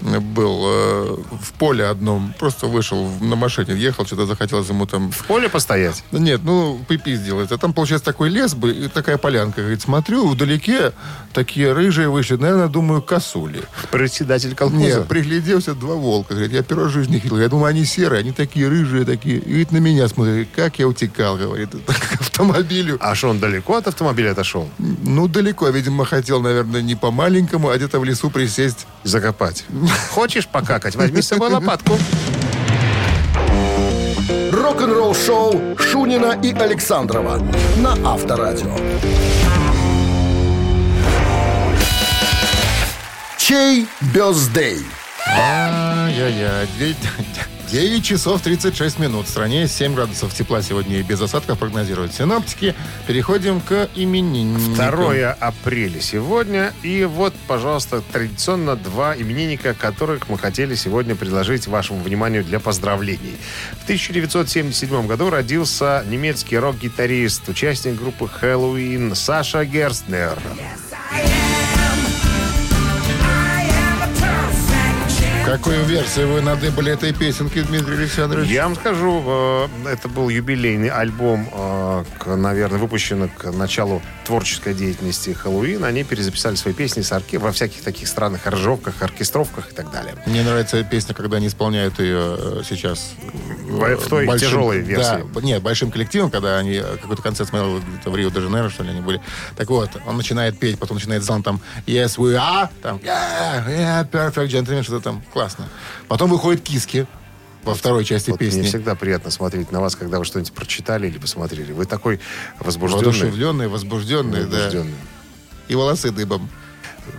Был э, в поле одном, просто вышел на машине, ехал, что-то захотелось ему там... В поле постоять? Нет, ну, пипи сделать. А там, получается, такой лес бы и такая полянка. Говорит, смотрю, вдалеке такие рыжие вышли. Наверное, думаю, косули. Председатель колхоза? Нет, пригляделся, два волка. Говорит, я первый жизни их видел. Я думаю, они серые, они такие рыжие, такие. И говорит, на меня смотрит, как я утекал, говорит, [LAUGHS] к автомобилю. А что, он далеко от автомобиля отошел? Ну, далеко, видимо, хотел, наверное, не по маленькому, а где-то в лесу присесть. Закопать. Хочешь покакать? Возьми с собой лопатку. Рок-н-ролл шоу Шунина и Александрова на Авторадио. Чей бездей? Ай-яй-яй. 9 часов 36 минут. В стране 7 градусов тепла сегодня и без осадков прогнозируют синоптики. Переходим к именинникам. 2 апреля сегодня. И вот, пожалуйста, традиционно два именинника, которых мы хотели сегодня предложить вашему вниманию для поздравлений. В 1977 году родился немецкий рок-гитарист, участник группы Хэллоуин Саша Герстнер. Какую версию вы надыбали этой песенки, Дмитрий Александрович? Я вам скажу, э, это был юбилейный альбом, э, наверное, выпущенный к началу творческой деятельности Хэллоуин. Они перезаписали свои песни с орке- во всяких таких странных аранжировках, оркестровках и так далее. Мне нравится песня, когда они исполняют ее э, сейчас. э, В той тяжелой версии. Да, нет, большим коллективом, когда они какой-то концерт смотрел в Рио-де-Жанейро, что ли, они были. Так вот, он начинает петь, потом начинает зал там Yes, we are, там Yeah, yeah, perfect gentleman, что-то там. Классно. Потом выходит Киски во второй части Вот песни. Мне всегда приятно смотреть на вас, когда вы что-нибудь прочитали или посмотрели. Вы такой возбужденный. Воодушевленные, возбужденные, да. возбужденный. И волосы дыбом.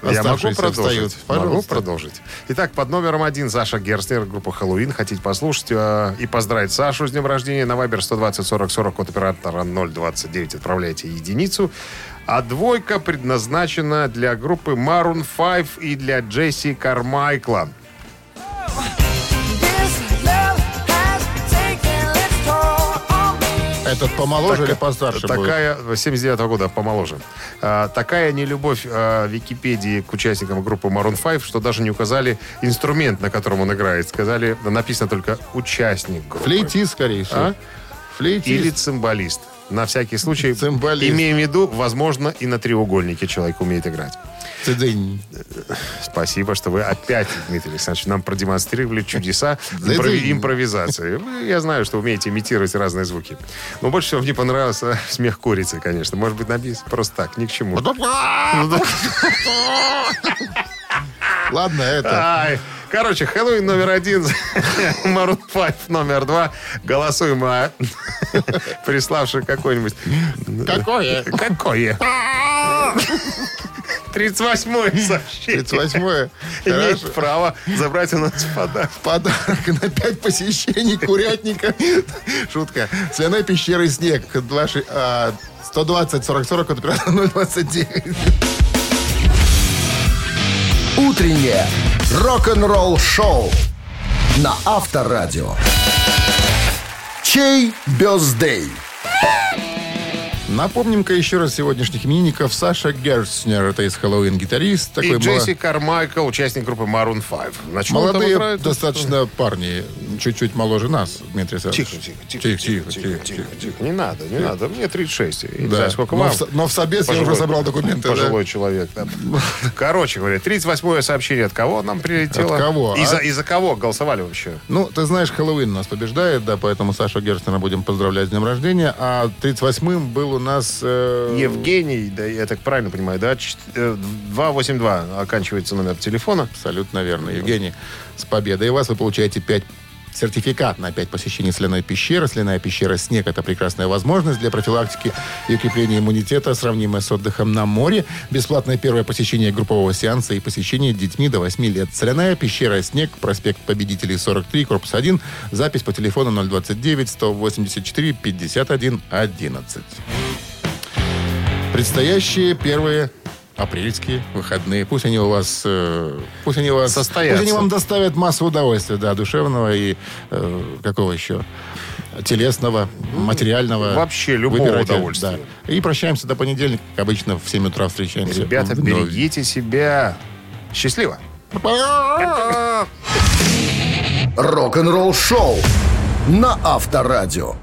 Я могу продолжить? Могу продолжить. Итак, под номером один Саша Герстнер, группа «Хэллоуин». Хотите послушать э, и поздравить Сашу с днем рождения? На Вайбер 120 40 40 от оператора 029 отправляйте единицу. А двойка предназначена для группы Maroon 5 и для Джесси Кармайкла. Этот помоложе или постарше будет? Такая, 79 года, помоложе. А, такая нелюбовь а, Википедии к участникам группы Maroon 5, что даже не указали инструмент, на котором он играет. Сказали, написано только участник группы. Флейтист, скорее всего. А? Флейтист. Или цимбалист. На всякий случай, Цимбалист. имеем в виду, возможно, и на треугольнике человек умеет играть. Цидынь. Спасибо, что вы опять, Дмитрий Александрович, нам продемонстрировали чудеса импрови- импровизации. Я знаю, что умеете имитировать разные звуки. Но больше всего мне понравился [LAUGHS] смех курицы, конечно. Может быть, на бис? Просто так, ни к чему. [LAUGHS] Ладно, это... Короче, Хэллоуин номер один, [LAUGHS] Maroon 5 номер два. Голосуем [LAUGHS] о приславших какой-нибудь... Какое? Какое? 38-е сообщение. 38-е. Имеет Хорошо. право забрать у нас подарок. Подарок на 5 посещений курятника. Шутка. Соляной пещеры снег. 26, а, 120 40 40 от оператора 029. Утреннее рок-н-ролл шоу на Авторадио. Чей бездей? Напомним-ка еще раз сегодняшних именинников. Саша Герцнер, это из Хэллоуин гитарист. И Такой Джесси Кармайкл, участник группы Maroon 5. На чем Молодые достаточно парни, чуть-чуть моложе нас, Дмитрий Александрович. Тихо, тихо, тихо, тихо, тихо, тихо. Не надо, не надо. Мне 36. Я не знаю, сколько но, вам. но в собес я уже собрал документы. Пожилой человек. Короче говоря, 38-е сообщение от кого нам прилетело? От кого, И а? за, и за кого голосовали вообще? Ну, ты знаешь, Хэллоуин нас побеждает, да, поэтому Сашу Герцнера будем поздравлять с днем рождения. А 38-м был у нас... э, Евгений, да, я так правильно понимаю, да? Чт- э, 282 оканчивается номер телефона. Абсолютно верно. Евгений, с победой вас вы получаете 5 сертификат на 5 посещений соляной пещеры. Соляная пещера «Снег» — это прекрасная возможность для профилактики и укрепления иммунитета, сравнимая с отдыхом на море. Бесплатное первое посещение группового сеанса и посещение детьми до 8 лет. Соляная пещера «Снег», проспект Победителей, 43, корпус 1. Запись по телефону 029-184-51-11. Предстоящие первые апрельские выходные. Пусть они у вас... э, пусть они у вас... Состоятся. Пусть они вам доставят массу удовольствия, да, душевного и... э, какого еще? телесного, материального. вообще любого Выбирайте, удовольствия. да. И прощаемся до понедельника, как обычно, в 7 утра встречаемся. Ребята, Вновь. берегите себя. Счастливо. Рок-н-ролл шоу на Авторадио.